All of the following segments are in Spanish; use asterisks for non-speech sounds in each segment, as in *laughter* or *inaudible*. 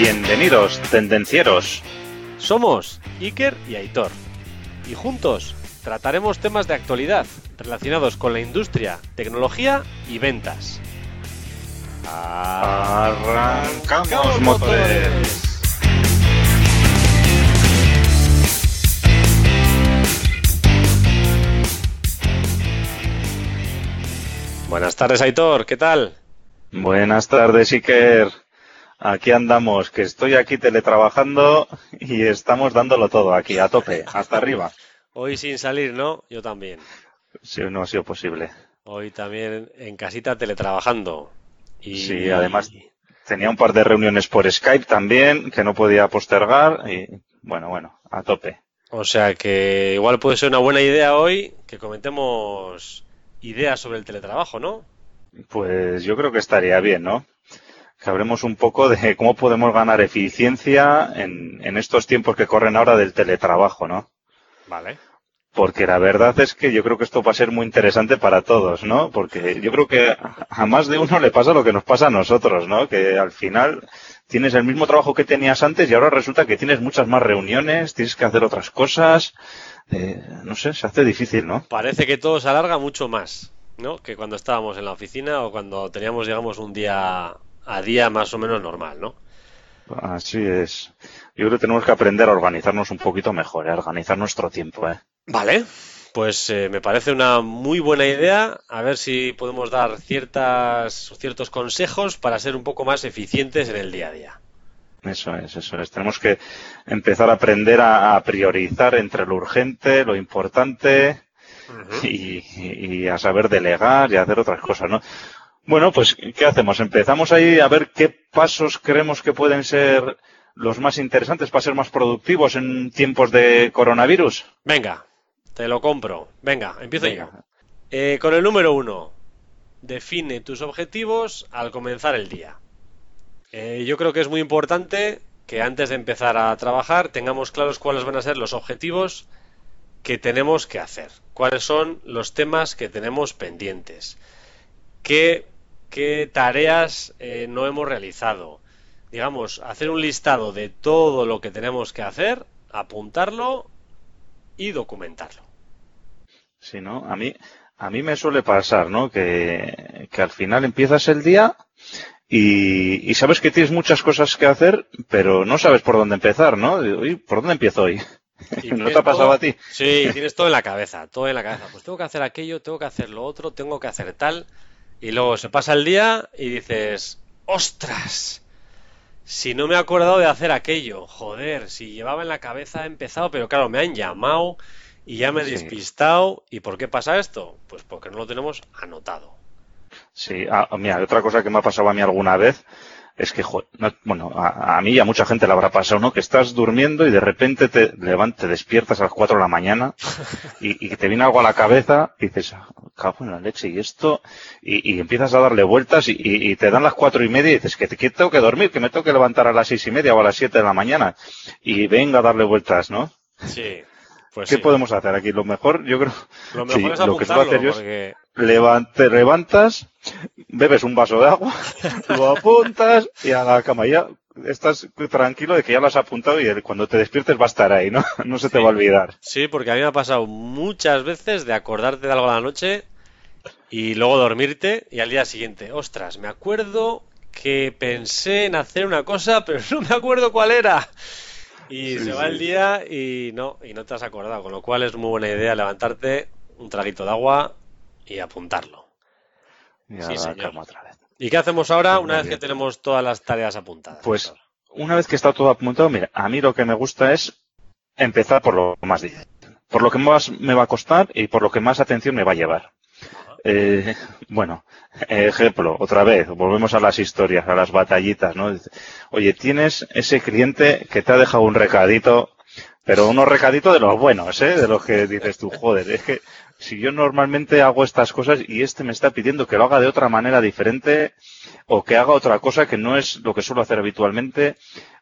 Bienvenidos, tendencieros. Somos Iker y Aitor. Y juntos trataremos temas de actualidad relacionados con la industria, tecnología y ventas. Arrancamos motores. Buenas tardes, Aitor, ¿qué tal? Buenas tardes, Iker. Aquí andamos, que estoy aquí teletrabajando y estamos dándolo todo aquí, a tope, hasta arriba. Hoy sin salir, ¿no? Yo también. Sí, no ha sido posible. Hoy también en casita teletrabajando. Y... Sí, además tenía un par de reuniones por Skype también que no podía postergar y bueno, bueno, a tope. O sea que igual puede ser una buena idea hoy que comentemos ideas sobre el teletrabajo, ¿no? Pues yo creo que estaría bien, ¿no? Que hablemos un poco de *laughs* cómo podemos ganar eficiencia en, en estos tiempos que corren ahora del teletrabajo, ¿no? Vale. Porque la verdad es que yo creo que esto va a ser muy interesante para todos, ¿no? Porque yo creo que a más de uno le pasa lo que nos pasa a nosotros, ¿no? Que al final tienes el mismo trabajo que tenías antes y ahora resulta que tienes muchas más reuniones, tienes que hacer otras cosas. Eh, no sé, se hace difícil, ¿no? Parece que todo se alarga mucho más, ¿no? Que cuando estábamos en la oficina o cuando teníamos, digamos, un día a día más o menos normal, ¿no? Así es. Yo creo que tenemos que aprender a organizarnos un poquito mejor, ¿eh? a organizar nuestro tiempo, ¿eh? Vale, pues eh, me parece una muy buena idea. A ver si podemos dar ciertas, ciertos consejos para ser un poco más eficientes en el día a día. Eso es, eso es. Tenemos que empezar a aprender a, a priorizar entre lo urgente, lo importante y, y a saber delegar y hacer otras cosas, ¿no? Bueno, pues, ¿qué hacemos? Empezamos ahí a ver qué pasos creemos que pueden ser los más interesantes para ser más productivos en tiempos de coronavirus. Venga, te lo compro. Venga, empiezo Venga. yo. Eh, con el número uno, define tus objetivos al comenzar el día. Eh, yo creo que es muy importante que antes de empezar a trabajar tengamos claros cuáles van a ser los objetivos que tenemos que hacer, cuáles son los temas que tenemos pendientes, qué, qué tareas eh, no hemos realizado. Digamos, hacer un listado de todo lo que tenemos que hacer, apuntarlo y documentarlo. Sí, ¿no? A mí, a mí me suele pasar, ¿no? Que, que al final empiezas el día y, y sabes que tienes muchas cosas que hacer, pero no sabes por dónde empezar, ¿no? Digo, "Uy, ¿por dónde empiezo hoy? Y *laughs* ¿No te ha pasado todo- a ti? Sí, tienes todo en la cabeza, todo en la cabeza. Pues tengo que hacer aquello, tengo que hacer lo otro, tengo que hacer tal. Y luego se pasa el día y dices, ¡ostras! Si no me he acordado de hacer aquello, joder, si llevaba en la cabeza he empezado, pero claro, me han llamado y ya me he Sí. despistado. ¿Y por qué pasa esto? Pues porque no lo tenemos anotado. Sí, ah, mira, otra cosa que me ha pasado a mí alguna vez es que, jo- no- bueno, a, a mí y a mucha gente le habrá pasado, ¿no? Que estás durmiendo y de repente te levantas, te despiertas a las 4 de la mañana y, y que te viene algo a la cabeza y dices, "Ah, cago en la leche y esto, y, y empiezas a darle vueltas y, y- te dan las cuatro y media y dices que, que tengo que dormir, que me tengo que levantar a las seis y media o a las 7 de la mañana y venga a darle vueltas, ¿no? Sí, pues ¿Qué sí. podemos hacer aquí? Lo mejor, yo creo, Lo mejor sí, es lo que apuntarlo, hacer yo es porque Levan- te levantas, bebes un vaso de agua, *laughs* lo apuntas y a la cama ya estás tranquilo de que ya lo has apuntado y el- cuando te despiertes va a estar ahí, ¿no? *laughs* No se te va a olvidar. Sí, porque a mí me ha pasado muchas veces de acordarte de algo a la noche y luego dormirte y al día siguiente, ostras, me acuerdo que pensé en hacer una cosa, pero no me acuerdo cuál era. Y Sí, se va sí. el día y no, y no te has acordado, con lo cual es muy buena idea levantarte, un traguito de agua y apuntarlo. Y Sí, señor. cama otra vez. ¿Y qué hacemos ahora una vez que tenemos todas las tareas apuntadas? Pues una vez que está todo apuntado, mira, a mí lo que me gusta es empezar por lo más difícil, por lo que más me va a costar y por lo que más atención me va a llevar. Eh, bueno, ejemplo, otra vez, volvemos a las historias, a las batallitas, ¿no? Oye, tienes ese cliente que te ha dejado un recadito, pero unos recaditos de los buenos, ¿eh? De los que dices tú, joder, es que si yo normalmente hago estas cosas y este me está pidiendo que lo haga de otra manera diferente o que haga otra cosa que no es lo que suelo hacer habitualmente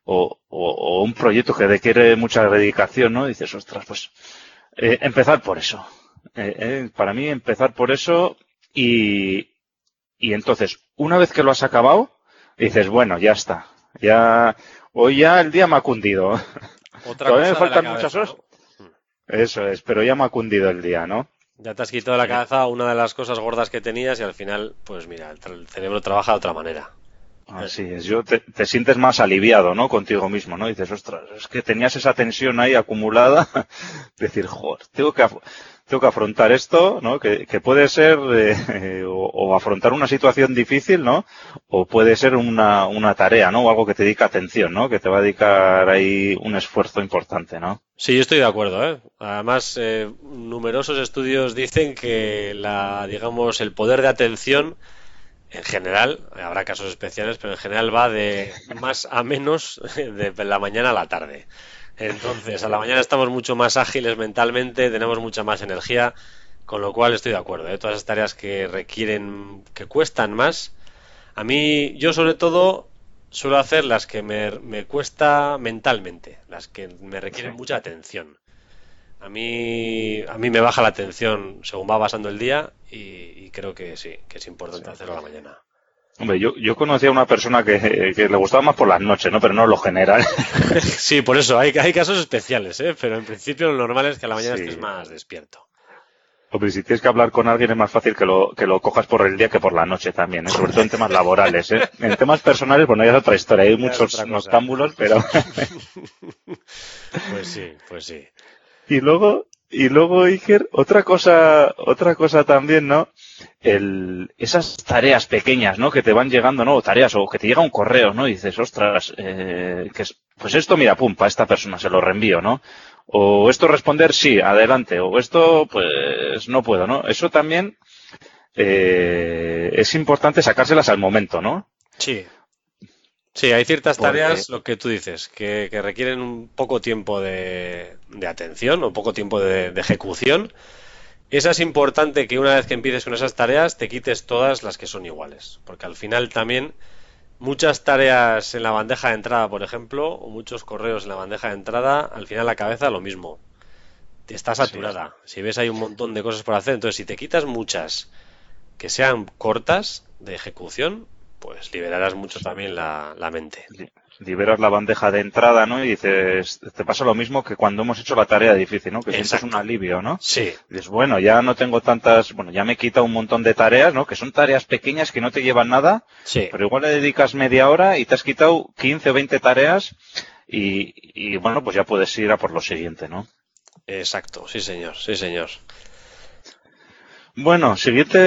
o, o- o un proyecto que requiere mucha dedicación, ¿no? Dices, ostras, pues eh, empezar por eso. Eh, eh, para mí empezar por eso y, y entonces, una vez que lo has acabado, dices, bueno, ya está. Ya hoy ya el día me ha cundido. Otra Todavía me cosa la faltan cabeza, muchas horas. ¿no? Eso es, pero ya me ha cundido el día, ¿no? Ya te has quitado de la cabeza una de las cosas gordas que tenías y al final, pues mira, el, cerebro trabaja de otra manera. Así es, yo te, te sientes más aliviado, ¿no? Contigo mismo, ¿no? Dices, ostras, es que tenías esa tensión ahí acumulada. *laughs* Decir, joder, tengo que, tengo que afrontar esto, ¿no? Que, puede ser, eh, *laughs* o, o afrontar una situación difícil, ¿no? O puede ser una, una tarea, ¿no? O algo que te dedica atención, ¿no? Que te va a dedicar ahí un esfuerzo importante, ¿no? Sí, yo estoy de acuerdo, ¿eh? Además, eh, numerosos estudios dicen que la, digamos, el poder de atención, en general, habrá casos especiales, pero en general va de más a menos *laughs* de la mañana a la tarde. Entonces, a la mañana estamos mucho más ágiles mentalmente, tenemos mucha más energía, con lo cual estoy de acuerdo, ¿eh? Todas esas tareas que requieren, que cuestan más. A mí, yo sobre todo suelo hacer las que me, me cuesta mentalmente, las que me requieren mucha atención. A mí, a mí me baja la atención según va pasando el día y, y creo que sí, que es importante hacerlo a la mañana. Hombre, yo, yo conocí a una persona que, que le gustaba más por las noches, ¿no? Pero no lo general. *laughs* Sí, por eso, hay, hay casos especiales, ¿eh? Pero en principio lo normal es que a la mañana Sí. estés más despierto. Hombre, si tienes que hablar con alguien es más fácil que lo, que lo cojas por el día que por la noche también, ¿eh? sobre todo en temas laborales. ¿eh? En temas personales, bueno, ya es otra historia, hay muchos noctámbulos, pero... *laughs* Pues sí, pues sí. y luego, y luego, Iker, otra cosa, otra cosa también, ¿no? El, esas tareas pequeñas, ¿no? Que te van llegando, ¿no? O tareas, o que te llega un correo, ¿no? Y dices, ostras, eh, que es- pues esto, mira, pum, para esta persona se lo reenvío, ¿no? O esto responder, sí, adelante. O esto, pues, no puedo, ¿no? Eso también, eh, es importante sacárselas al momento, ¿no? Sí. Sí, hay ciertas Porque- tareas, lo que tú dices, que, que requieren un poco tiempo de, de atención o poco tiempo de, de ejecución. Esa es importante que una vez que empieces con esas tareas te quites todas las que son iguales, porque al final también muchas tareas en la bandeja de entrada, por ejemplo, o muchos correos en la bandeja de entrada, al final la cabeza lo mismo. Te está saturada. Si ves hay un montón de cosas por hacer, entonces si te quitas muchas que sean cortas de ejecución, pues liberarás mucho también la, la mente. liberas la bandeja de entrada, ¿no? Y dices, te pasa lo mismo que cuando hemos hecho la tarea difícil, ¿no? Que sientes Exacto. un alivio, ¿no? Sí, Y dices, bueno, ya no tengo tantas, bueno, ya me quita un montón de tareas, ¿no? Que son tareas pequeñas que no te llevan nada, sí. pero igual le dedicas media hora y te has quitado 15 o 20 tareas y, y bueno, pues ya puedes ir a por lo siguiente, ¿no? Exacto, sí señor, sí señor. Bueno, siguiente,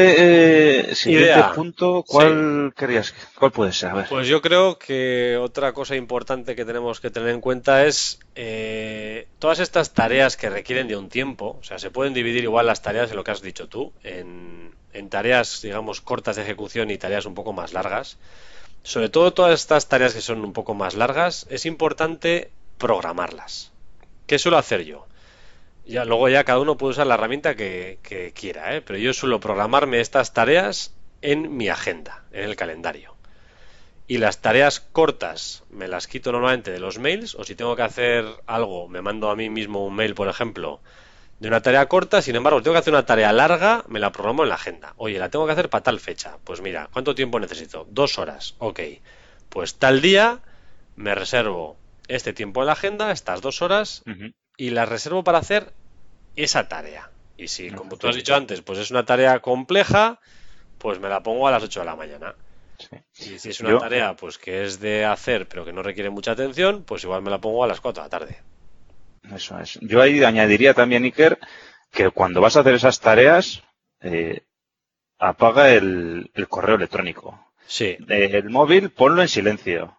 eh, siguiente Idea. punto, ¿cuál querías? ¿Cuál puede ser? A ver. Pues yo creo que otra cosa importante que tenemos que tener en cuenta es eh, todas estas tareas que requieren de un tiempo, o sea, se pueden dividir igual las tareas en lo que has dicho tú, en, en tareas, digamos, cortas de ejecución y tareas un poco más largas. Sobre todo todas estas tareas que son un poco más largas, es importante programarlas. ¿Qué suelo hacer yo? Ya, luego ya cada uno puede usar la herramienta que, quiera, ¿eh? Pero yo suelo programarme estas tareas en mi agenda, en el calendario. Y las tareas cortas me las quito normalmente de los mails, o si tengo que hacer algo, me mando a mí mismo un mail, por ejemplo, de una tarea corta, sin embargo, tengo que hacer una tarea larga, me la programo en la agenda. Oye, la tengo que hacer para tal fecha. Pues mira, ¿cuánto tiempo necesito? Dos horas. Ok. Pues tal día me reservo este tiempo en la agenda, estas dos horas. Y las reservo para hacer esa tarea. Y si, como tú has dicho antes, pues es una tarea compleja, pues me la pongo a las 8 de la mañana. Sí. Y si es una Yo- tarea pues que es de hacer pero que no requiere mucha atención, pues igual me la pongo a las 4 de la tarde. Eso es. Yo ahí añadiría también, Iker, que cuando vas a hacer esas tareas, eh, apaga el, el correo electrónico. Sí, Eh, el móvil, ponlo en silencio.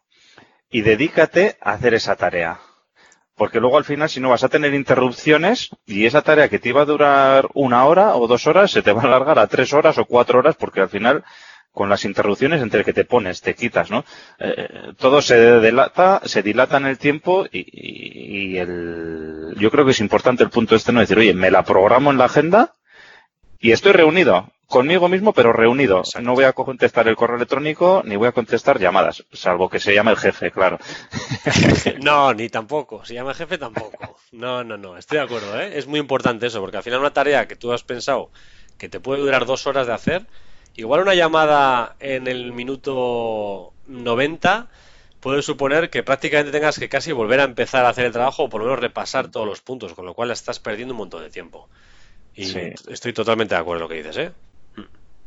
Y dedícate a hacer esa tarea. Porque luego al final, si no, vas a tener interrupciones y esa tarea que te iba a durar una hora o dos horas se te va a alargar a tres horas o cuatro horas porque al final, con las interrupciones entre que te pones, te quitas, ¿no? Eh, todo se dilata, se dilata en el tiempo y, y- y el, yo creo que es importante el punto este, ¿no? Decir, oye, me la programo en la agenda y estoy reunido conmigo mismo, pero reunido. Exacto. No voy a contestar el correo electrónico ni voy a contestar llamadas, salvo que se llame el jefe, claro. *laughs* no, *laughs* ni tampoco. Si llama jefe, tampoco. No, no, no. Estoy de acuerdo, ¿eh? Es muy importante eso, porque al final una tarea que tú has pensado que te puede durar dos horas de hacer, igual una llamada en el minuto 90, puede suponer que prácticamente tengas que casi volver a empezar a hacer el trabajo o por lo menos repasar todos los puntos, con lo cual estás perdiendo un montón de tiempo. Y estoy totalmente de acuerdo con lo que dices, ¿eh?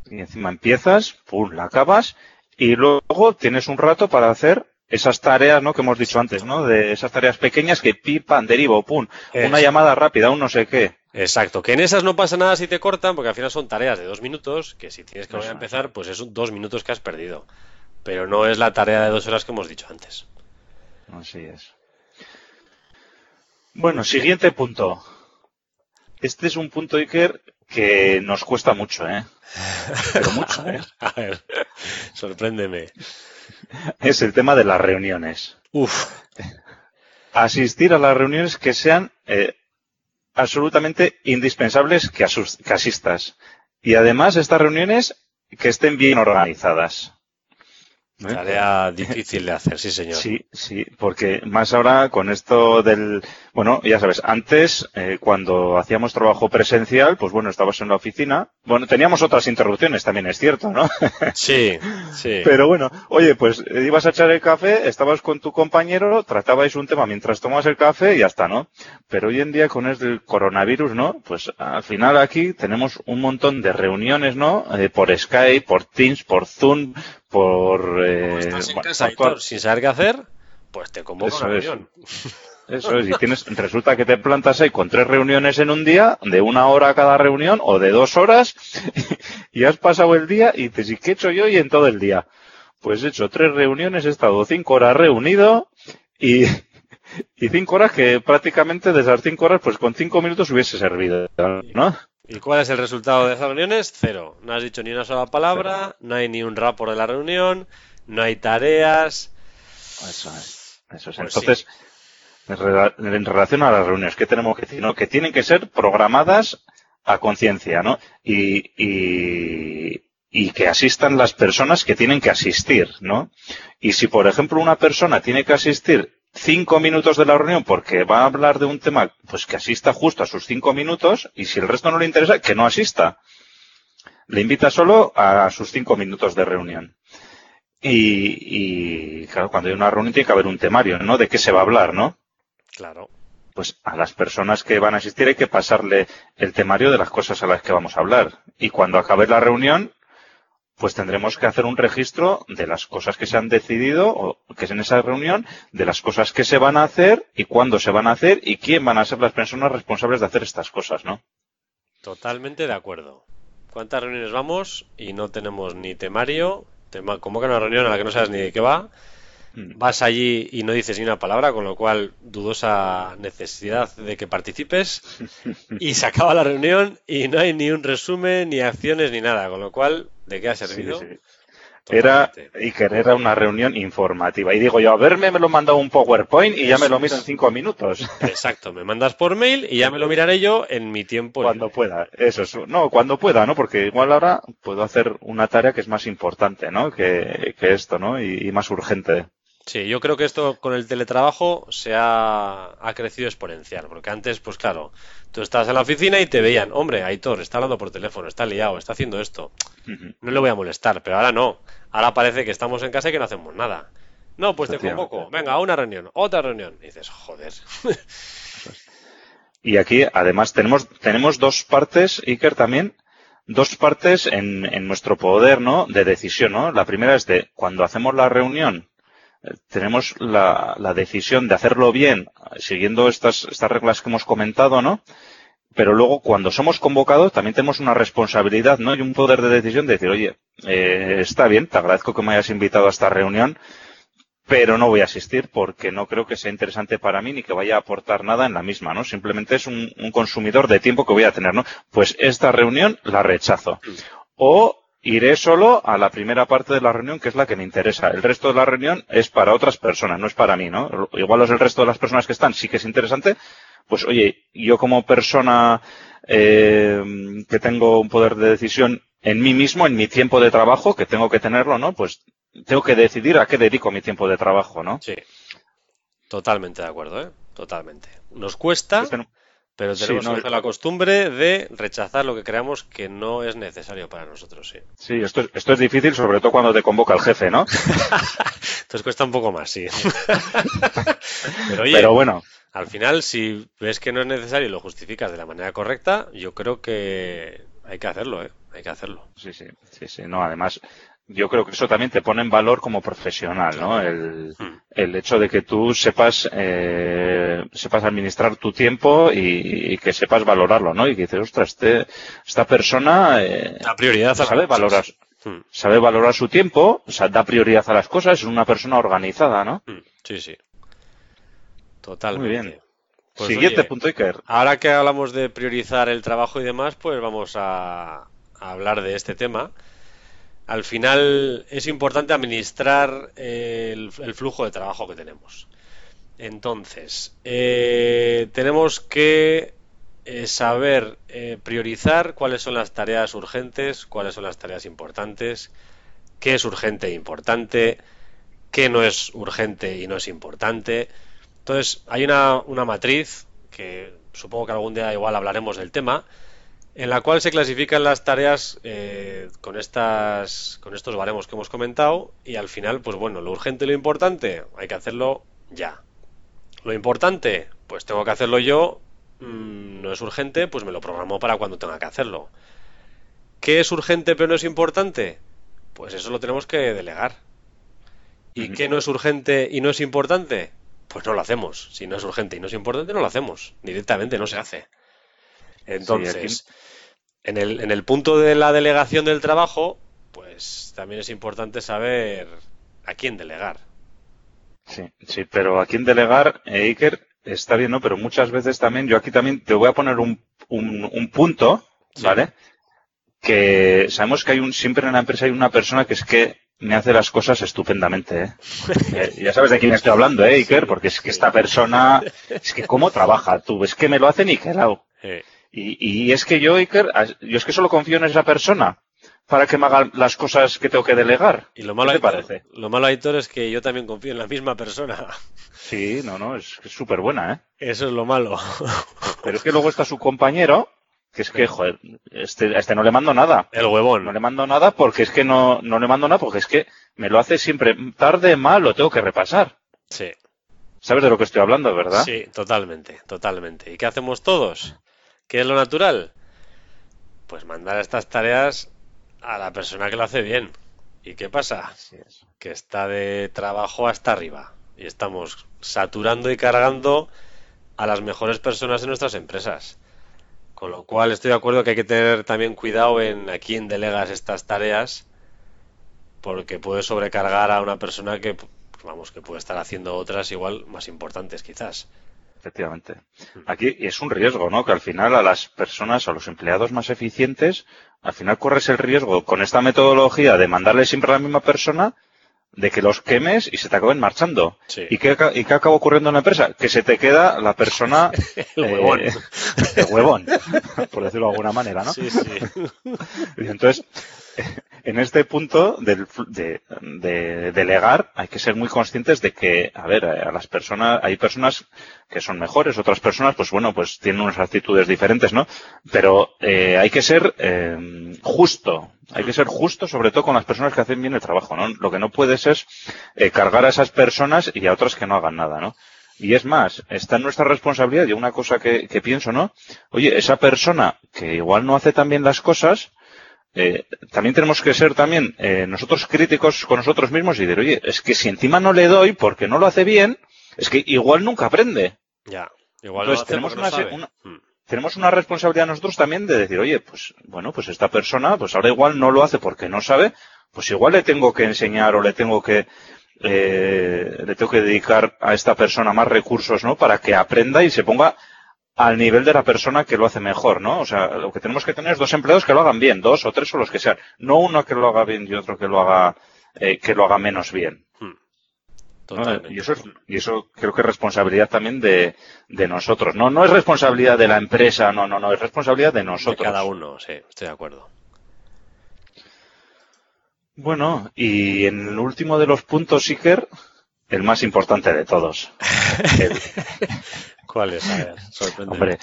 Y encima empiezas, pum, la acabas y luego tienes un rato para hacer esas tareas, ¿no? Que hemos dicho antes, ¿no? De esas tareas pequeñas que pipan, derivo, pum, una llamada rápida, un no sé qué. Exacto, que en esas no pasa nada si te cortan, porque al final son tareas de dos minutos, que si tienes que volver a empezar, pues es dos minutos que has perdido. Pero no es la tarea de dos horas que hemos dicho antes. Así es. Bueno, siguiente punto. Este es un punto, Iker, que nos cuesta mucho, ¿eh? Pero mucho, ¿eh? *laughs* A ver, sorpréndeme. Es el tema de las reuniones. Uf. Asistir a las reuniones que sean eh, absolutamente indispensables que, que asistas. Y además estas reuniones que estén bien organizadas. ¿Eh? Tarea difícil de hacer, sí, señor. Sí, sí, porque más ahora con esto del. Bueno, ya sabes, antes, eh, cuando hacíamos trabajo presencial, pues bueno, estabas en la oficina. Bueno, teníamos otras interrupciones también, es cierto, ¿no? *laughs* Sí, sí. Pero bueno, oye, pues eh, ibas a echar el café, estabas con tu compañero, tratabais un tema mientras tomabas el café y ya está, ¿no? Pero hoy en día con el coronavirus, ¿no? Pues al final aquí tenemos un montón de reuniones, ¿no? por Skype, por Teams, por Zoom, por... Eh, estás en casa sin saber qué hacer, pues te convoco una reunión. *laughs* Eso es, y tienes, resulta que te plantas ahí con tres reuniones en un día, de una hora cada reunión o de dos horas, y has pasado el día y te dices, ¿qué he hecho yo hoy en todo el día? Pues he hecho tres reuniones, he estado cinco horas reunido y, y cinco horas que prácticamente de esas cinco horas, pues con cinco minutos hubiese servido, ¿no? ¿Y cuál es el resultado de esas reuniones? Cero. No has dicho ni una sola palabra, no hay ni un rapport de la reunión, no hay tareas. Eso es. Eso es. Pues Entonces, en relación a las reuniones, ¿qué tenemos que decir? Que tienen que ser programadas a conciencia, ¿no? Y, y, y que asistan las personas que tienen que asistir, ¿no? Y si, por ejemplo, una persona tiene que asistir cinco minutos de la reunión porque va a hablar de un tema, pues que asista justo a sus cinco minutos y si el resto no le interesa, que no asista. Le invita solo a sus cinco minutos de reunión. Y, y claro, cuando hay una reunión tiene que haber un temario, ¿no? De qué se va a hablar, ¿no? Claro. Pues a las personas que van a asistir hay que pasarle el temario de las cosas a las que vamos a hablar. Y cuando acabe la reunión, pues tendremos que hacer un registro de las cosas que se han decidido o que es en esa reunión, de las cosas que se van a hacer y cuándo se van a hacer y quién van a ser las personas responsables de hacer estas cosas, ¿no? Totalmente de acuerdo. ¿Cuántas reuniones vamos y no tenemos ni temario? Te convocan una reunión a la que no sabes ni de qué va. Vas allí y no dices ni una palabra, con lo cual dudosa necesidad de que participes *laughs* y se acaba la reunión y no hay ni un resumen, ni acciones, ni nada, con lo cual, ¿de qué ha servido? Era, y que era una reunión informativa. Y digo yo, a verme me lo mandado un PowerPoint y ya me lo miro en cinco minutos. *laughs* Exacto, me mandas por mail y ya me lo miraré yo en mi tiempo. Cuando pueda, eso es. No, cuando pueda, ¿no? Porque igual ahora puedo hacer una tarea que es más importante, ¿no? Que, esto, ¿no? y más urgente. Sí, yo creo que esto con el teletrabajo se ha, crecido exponencial, porque antes, pues claro, tú estabas en la oficina y te veían, hombre, Aitor, está hablando por teléfono, está liado, está haciendo esto, no le voy a molestar, pero ahora no, ahora parece que estamos en casa y que no hacemos nada. No, pues te convoco, venga, a una reunión, otra reunión, y dices, joder. Y aquí, además, tenemos, tenemos dos partes, Iker, también, dos partes en, en nuestro poder, ¿no? De decisión, ¿no? La primera es de cuando hacemos la reunión, tenemos la, decisión de hacerlo bien, siguiendo estas, estas reglas que hemos comentado, ¿no? Pero luego, cuando somos convocados, también tenemos una responsabilidad, ¿no? Y un poder de decisión de decir, oye, eh, está bien, te agradezco que me hayas invitado a esta reunión, pero no voy a asistir porque no creo que sea interesante para mí ni que vaya a aportar nada en la misma, ¿no? Simplemente es un, un consumidor de tiempo que voy a tener, ¿no? Pues esta reunión la rechazo. O iré solo a la primera parte de la reunión, que es la que me interesa. El resto de la reunión es para otras personas, no es para mí, ¿no? Igual es el resto de las personas que están, sí que es interesante. Pues oye, yo como persona eh, que tengo un poder de decisión en mí mismo, en mi tiempo de trabajo, que tengo que tenerlo, ¿no? Pues tengo que decidir a qué dedico mi tiempo de trabajo, ¿no? Sí. Totalmente de acuerdo, ¿eh? Totalmente. Nos cuesta, Pero Sí, tenemos no, la costumbre de rechazar lo que creamos que no es necesario para nosotros, sí. Sí, esto es, esto es difícil, sobre todo cuando te convoca el jefe, ¿no? *laughs* Entonces cuesta un poco más, sí. *laughs* Pero oye, Pero bueno, al final, si ves que no es necesario y lo justificas de la manera correcta, yo creo que hay que hacerlo, ¿eh? Hay que hacerlo. sí, sí, sí, sí, no, además, yo creo que eso también te pone en valor como profesional, ¿no? El, Hmm. el hecho de que tú sepas, eh, sepas administrar tu tiempo y, y que sepas valorarlo, ¿no? Y que dices, ostras, este, esta persona, eh, La prioridad a sabe cosas. valorar, Hmm, sabe valorar su tiempo, o sea, da prioridad a las cosas, es una persona organizada, ¿no? hmm, Sí, sí. Totalmente. Muy bien. Pues, Siguiente oye, punto, Iker. Ahora que hablamos de priorizar el trabajo y demás, pues vamos a, a hablar de este tema. Al final es importante administrar el, flujo de trabajo que tenemos. Entonces, eh, tenemos que eh, saber eh, priorizar cuáles son las tareas urgentes, cuáles son las tareas importantes, qué es urgente e importante, qué no es urgente y no es importante. Entonces, hay una, una matriz que supongo que algún día igual hablaremos del tema, en la cual se clasifican las tareas eh, con estas, con estos baremos que hemos comentado y al final, pues bueno, lo urgente y lo importante hay que hacerlo ya. Lo importante, pues tengo que hacerlo yo. mm, no es urgente, pues me lo programo para cuando tenga que hacerlo. ¿Qué es urgente pero no es importante? Pues eso lo tenemos que delegar. ¿Y qué no es urgente y no es importante? Pues no lo hacemos. Si no es urgente y no es importante, no lo hacemos. Directamente no se hace. Entonces, en el, en el punto de la delegación del trabajo, pues también es importante saber a quién delegar. Sí, sí, pero a quién delegar, eh, Iker, está bien, ¿no? Pero muchas veces también, yo aquí también te voy a poner un, un, un punto, Sí. ¿vale? Que sabemos que hay un, siempre en la empresa hay una persona que es que me hace las cosas estupendamente, ¿eh? *laughs* Eh, ya sabes de quién estoy hablando, ¿eh, Iker? Porque es que esta persona, es que cómo trabaja tú, es que me lo hace niquelado. Eh, Y, y es que yo, Iker, yo es que solo confío en esa persona para que me haga las cosas que tengo que delegar. Y lo malo, ¿Qué te Aitor, parece? lo malo, Aitor, es que yo también confío en la misma persona. Sí, no, no, es es súper buena, ¿eh? Eso es lo malo. Pero es que luego está su compañero, que es que, joder, este, a este no le mando nada. El huevón. No le mando nada porque es que no, no le mando nada porque es que me lo hace siempre tarde, mal, lo tengo que repasar. Sí, ¿Sabes de lo que estoy hablando, verdad? sí, totalmente, totalmente. ¿Y qué hacemos todos? ¿Qué es lo natural? Pues mandar estas tareas a la persona que lo hace bien. ¿Y qué pasa? Es. que está de trabajo hasta arriba y estamos saturando y cargando a las mejores personas de nuestras empresas. Con lo cual estoy de acuerdo que hay que tener también cuidado en a quién delegas estas tareas porque puede sobrecargar a una persona que vamos que puede estar haciendo otras igual más importantes quizás. Efectivamente. Aquí es un riesgo, ¿no? Que al final a las personas, a los empleados más eficientes, al final corres el riesgo con esta metodología de mandarle siempre a la misma persona, de que los quemes y se te acaben marchando. Sí. ¿Y qué, ¿Y qué acaba ocurriendo en la empresa? Que se te queda la persona... *laughs* El huevón. eh, el huevón, por decirlo de alguna manera, ¿no? Sí, sí. *laughs* Y entonces, *laughs* en este punto del, de, de delegar, hay que ser muy conscientes de que, a ver, a las personas, hay personas que son mejores, otras personas, pues bueno, pues tienen unas actitudes diferentes, ¿no? Pero eh, hay que ser eh, justo, hay que ser justo sobre todo con las personas que hacen bien el trabajo, ¿no? Lo que no puedes es eh, cargar a esas personas y a otras que no hagan nada, ¿no? Y es más, está en nuestra responsabilidad, y una cosa que, que pienso, ¿no? Oye, esa persona que igual no hace tan bien las cosas, eh, también tenemos que ser también eh, nosotros críticos con nosotros mismos y decir, oye, es que si encima no le doy porque no lo hace bien, es que igual nunca aprende. Ya. Igual Entonces tenemos no una, sabe. una- Mm. tenemos una responsabilidad nosotros también de decir, oye, pues bueno, pues esta persona, pues ahora igual no lo hace porque no sabe, pues igual le tengo que enseñar o le tengo que eh, le tengo que dedicar a esta persona más recursos, ¿no? Para que aprenda y se ponga al nivel de la persona que lo hace mejor, ¿no? O sea, lo que tenemos que tener es dos empleados que lo hagan bien, dos o tres o los que sean, no uno que lo haga bien y otro que lo haga eh, que lo haga menos bien. ¿no? Totalmente. Y eso es, y eso creo que es responsabilidad también de, de nosotros. No, no es responsabilidad de la empresa, no, no, no, es responsabilidad de De nosotros. cada uno, sí, estoy de acuerdo. Bueno, y en el último de los puntos, Iker, el más importante de todos. *laughs* El- ¿Cuál es? A ver, hombre,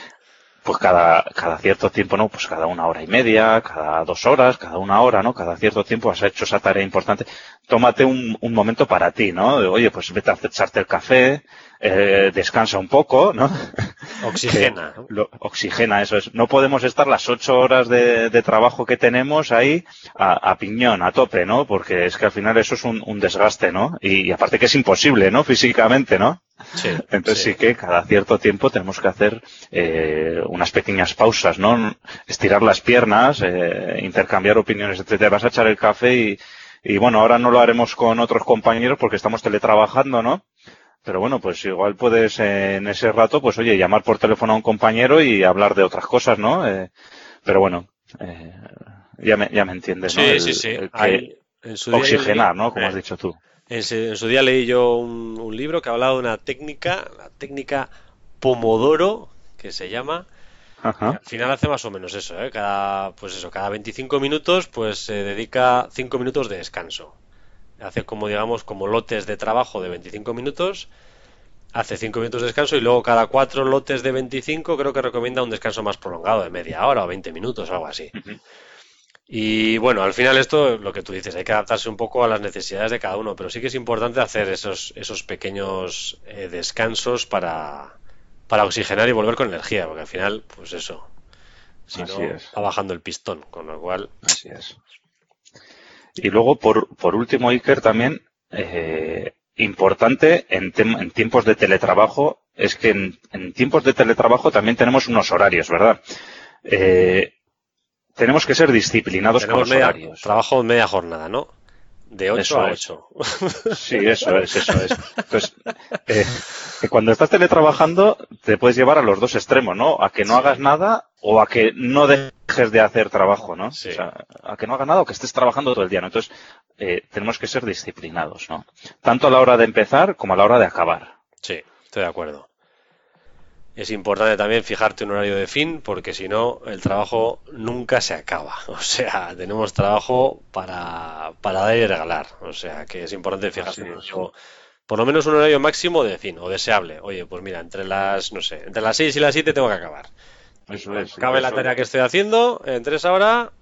pues cada, cada cierto tiempo, ¿no? Pues cada una hora y media, cada dos horas, cada una hora, ¿no? Cada cierto tiempo has hecho esa tarea importante. Tómate un, un momento para ti, ¿no? Oye, pues vete a echarte el café, eh, descansa un poco, ¿no? *laughs* Oxigena. Lo, oxigena, eso es. No podemos estar las ocho horas de, de trabajo que tenemos ahí a, a, piñón, a tope, ¿no? Porque es que al final eso es un, un desgaste, ¿no? Y, y, aparte que es imposible, ¿no? Físicamente, ¿no? Sí, Entonces sí. sí. que cada cierto tiempo tenemos que hacer eh, unas pequeñas pausas, ¿no? Estirar las piernas, eh, intercambiar opiniones, etcétera. Vas a echar el café y, y bueno, ahora no lo haremos con otros compañeros porque estamos teletrabajando, ¿no? Pero bueno, pues igual puedes eh, en ese rato, pues oye, llamar por teléfono a un compañero y hablar de otras cosas, ¿no? Eh, pero bueno, eh, ya, me, ya me entiendes, ¿no? Sí, El- sí, sí. el que Hay- oxigenar, ¿no? Como has dicho tú. En su, en su día leí yo un, un libro que hablaba de una técnica, la técnica Pomodoro, que se llama. Ajá. al final hace más o menos eso, ¿eh? Cada, pues eso, cada 25 minutos, pues se dedica 5 minutos de descanso. Hace como, digamos, como lotes de trabajo de 25 minutos, hace 5 minutos de descanso y luego cada 4 lotes de 25 creo que recomienda un descanso más prolongado, de media hora o 20 minutos, algo así. Y bueno, al final esto, lo que tú dices, hay que adaptarse un poco a las necesidades de cada uno, pero sí que es importante hacer esos, esos pequeños eh, descansos para, para oxigenar y volver con energía, porque al final, pues eso, si Así no, es. va bajando el pistón, con lo cual, Así es. Y luego, por, por último, Iker, también eh, importante en, en tiempos de teletrabajo es que en, en tiempos de teletrabajo también tenemos unos horarios, ¿verdad? Eh, tenemos que ser disciplinados con tenemos los media, horarios. trabajo media jornada, ¿no? De 8 Eso a es. 8. Sí, eso es, eso es. Entonces, eh, que cuando estás teletrabajando te puedes llevar a los dos extremos, ¿no? A que no Sí. hagas nada o a que no dejes de hacer trabajo, ¿no? Sí. O sea, a que no hagas nada o que estés trabajando todo el día, ¿no? Entonces, eh, tenemos que ser disciplinados, ¿no? Tanto a la hora de empezar como a la hora de acabar. Sí, estoy de acuerdo. Es importante también fijarte un horario de fin, porque si no, el trabajo nunca se acaba. *laughs* O sea, tenemos trabajo para, para dar y regalar. O sea, que es importante fijarse por lo menos un horario máximo de fin o deseable. Oye, pues mira, entre las, no sé, entre las 6 y las 7 tengo que acabar. Eso es. acabe la tarea que estoy haciendo, entre esa hora,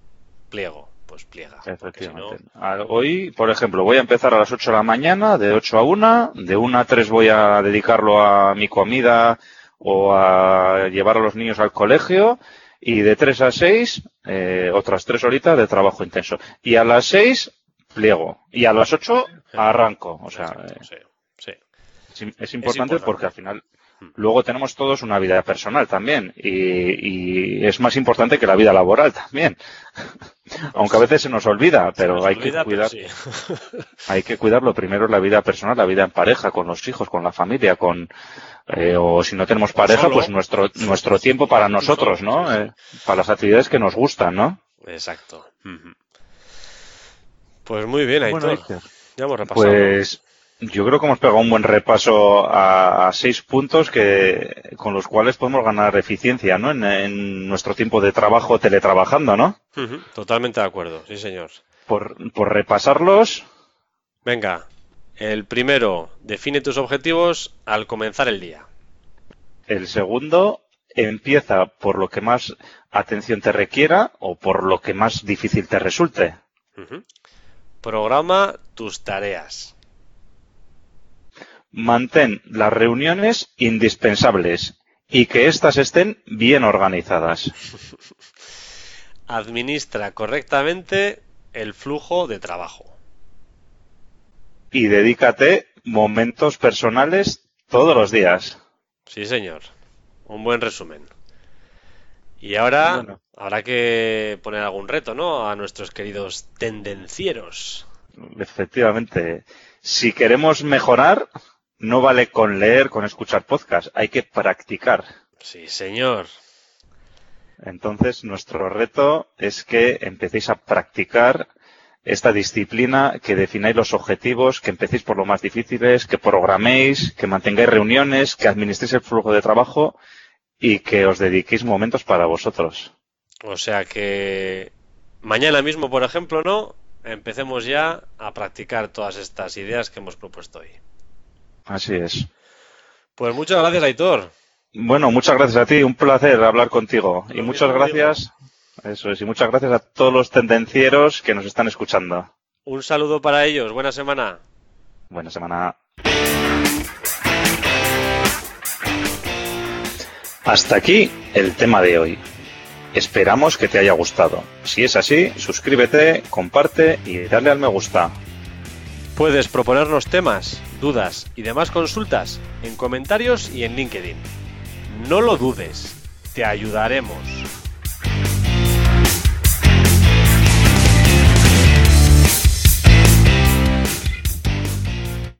pliego. Pues pliega. Porque si no, Efectivamente. A- Hoy, por ejemplo, voy a empezar a las 8 de la mañana, de 8 a 1, de 1 a 3 voy a dedicarlo a mi comida o a llevar a los niños al colegio y de 3 a 6 eh, otras 3 horitas de trabajo intenso. Y a las 6 pliego y a las 8 arranco. O sea, eh, sí, sí. es, es importante porque al final. Luego tenemos todos una vida personal también y, y es más importante que la vida laboral también. *laughs* Aunque a veces se nos olvida, pero nos hay olvida, que cuidar. sí. *laughs* *laughs* Hay que cuidar lo primero la vida personal, la vida en pareja, con los hijos, con la familia, con eh, o si no tenemos pareja, pues nuestro nuestro tiempo para nosotros, ¿no? Eh, para las actividades que nos gustan, ¿no? Exacto. Pues muy bien, Aitor. Bueno, Ya hemos repasado. Pues yo creo que hemos pegado un buen repaso a, a seis puntos que con los cuales podemos ganar eficiencia, ¿no? En, en nuestro tiempo de trabajo teletrabajando, ¿no? Totalmente de acuerdo, sí señor. Por, por repasarlos, Venga, el primero, define tus objetivos al comenzar el día. el segundo empieza por lo que más atención te requiera o por lo que más difícil te resulte. Programa tus tareas. Mantén las reuniones indispensables y que éstas estén bien organizadas. *laughs* Administra correctamente el flujo de trabajo. Y dedícate momentos personales todos los días. Sí, señor. Un buen resumen. Y ahora Bueno. habrá que poner algún reto, ¿no? A nuestros queridos tendencieros. Efectivamente, si queremos mejorar, no vale con leer, con escuchar podcast, hay que practicar. Sí, señor. Entonces, nuestro reto es que empecéis a practicar esta disciplina, que defináis los objetivos, que empecéis por lo más difíciles, que programéis, que mantengáis reuniones, que administréis el flujo de trabajo y que os dediquéis momentos para vosotros. O sea que mañana mismo, por ejemplo, ¿no? Empecemos ya a practicar todas estas ideas que hemos propuesto hoy. Así es. Pues muchas gracias, Aitor. Bueno, muchas gracias a ti, un placer hablar contigo. y muchas gracias, eso es, y muchas gracias a todos los tendencieros que nos están escuchando. Un saludo para ellos, buena semana. Buena semana. Hasta aquí el tema de hoy. Esperamos que te haya gustado. Si es así, suscríbete, comparte y dale al me gusta. Puedes proponernos temas, dudas y demás consultas en comentarios y en LinkedIn. No lo dudes, te ayudaremos.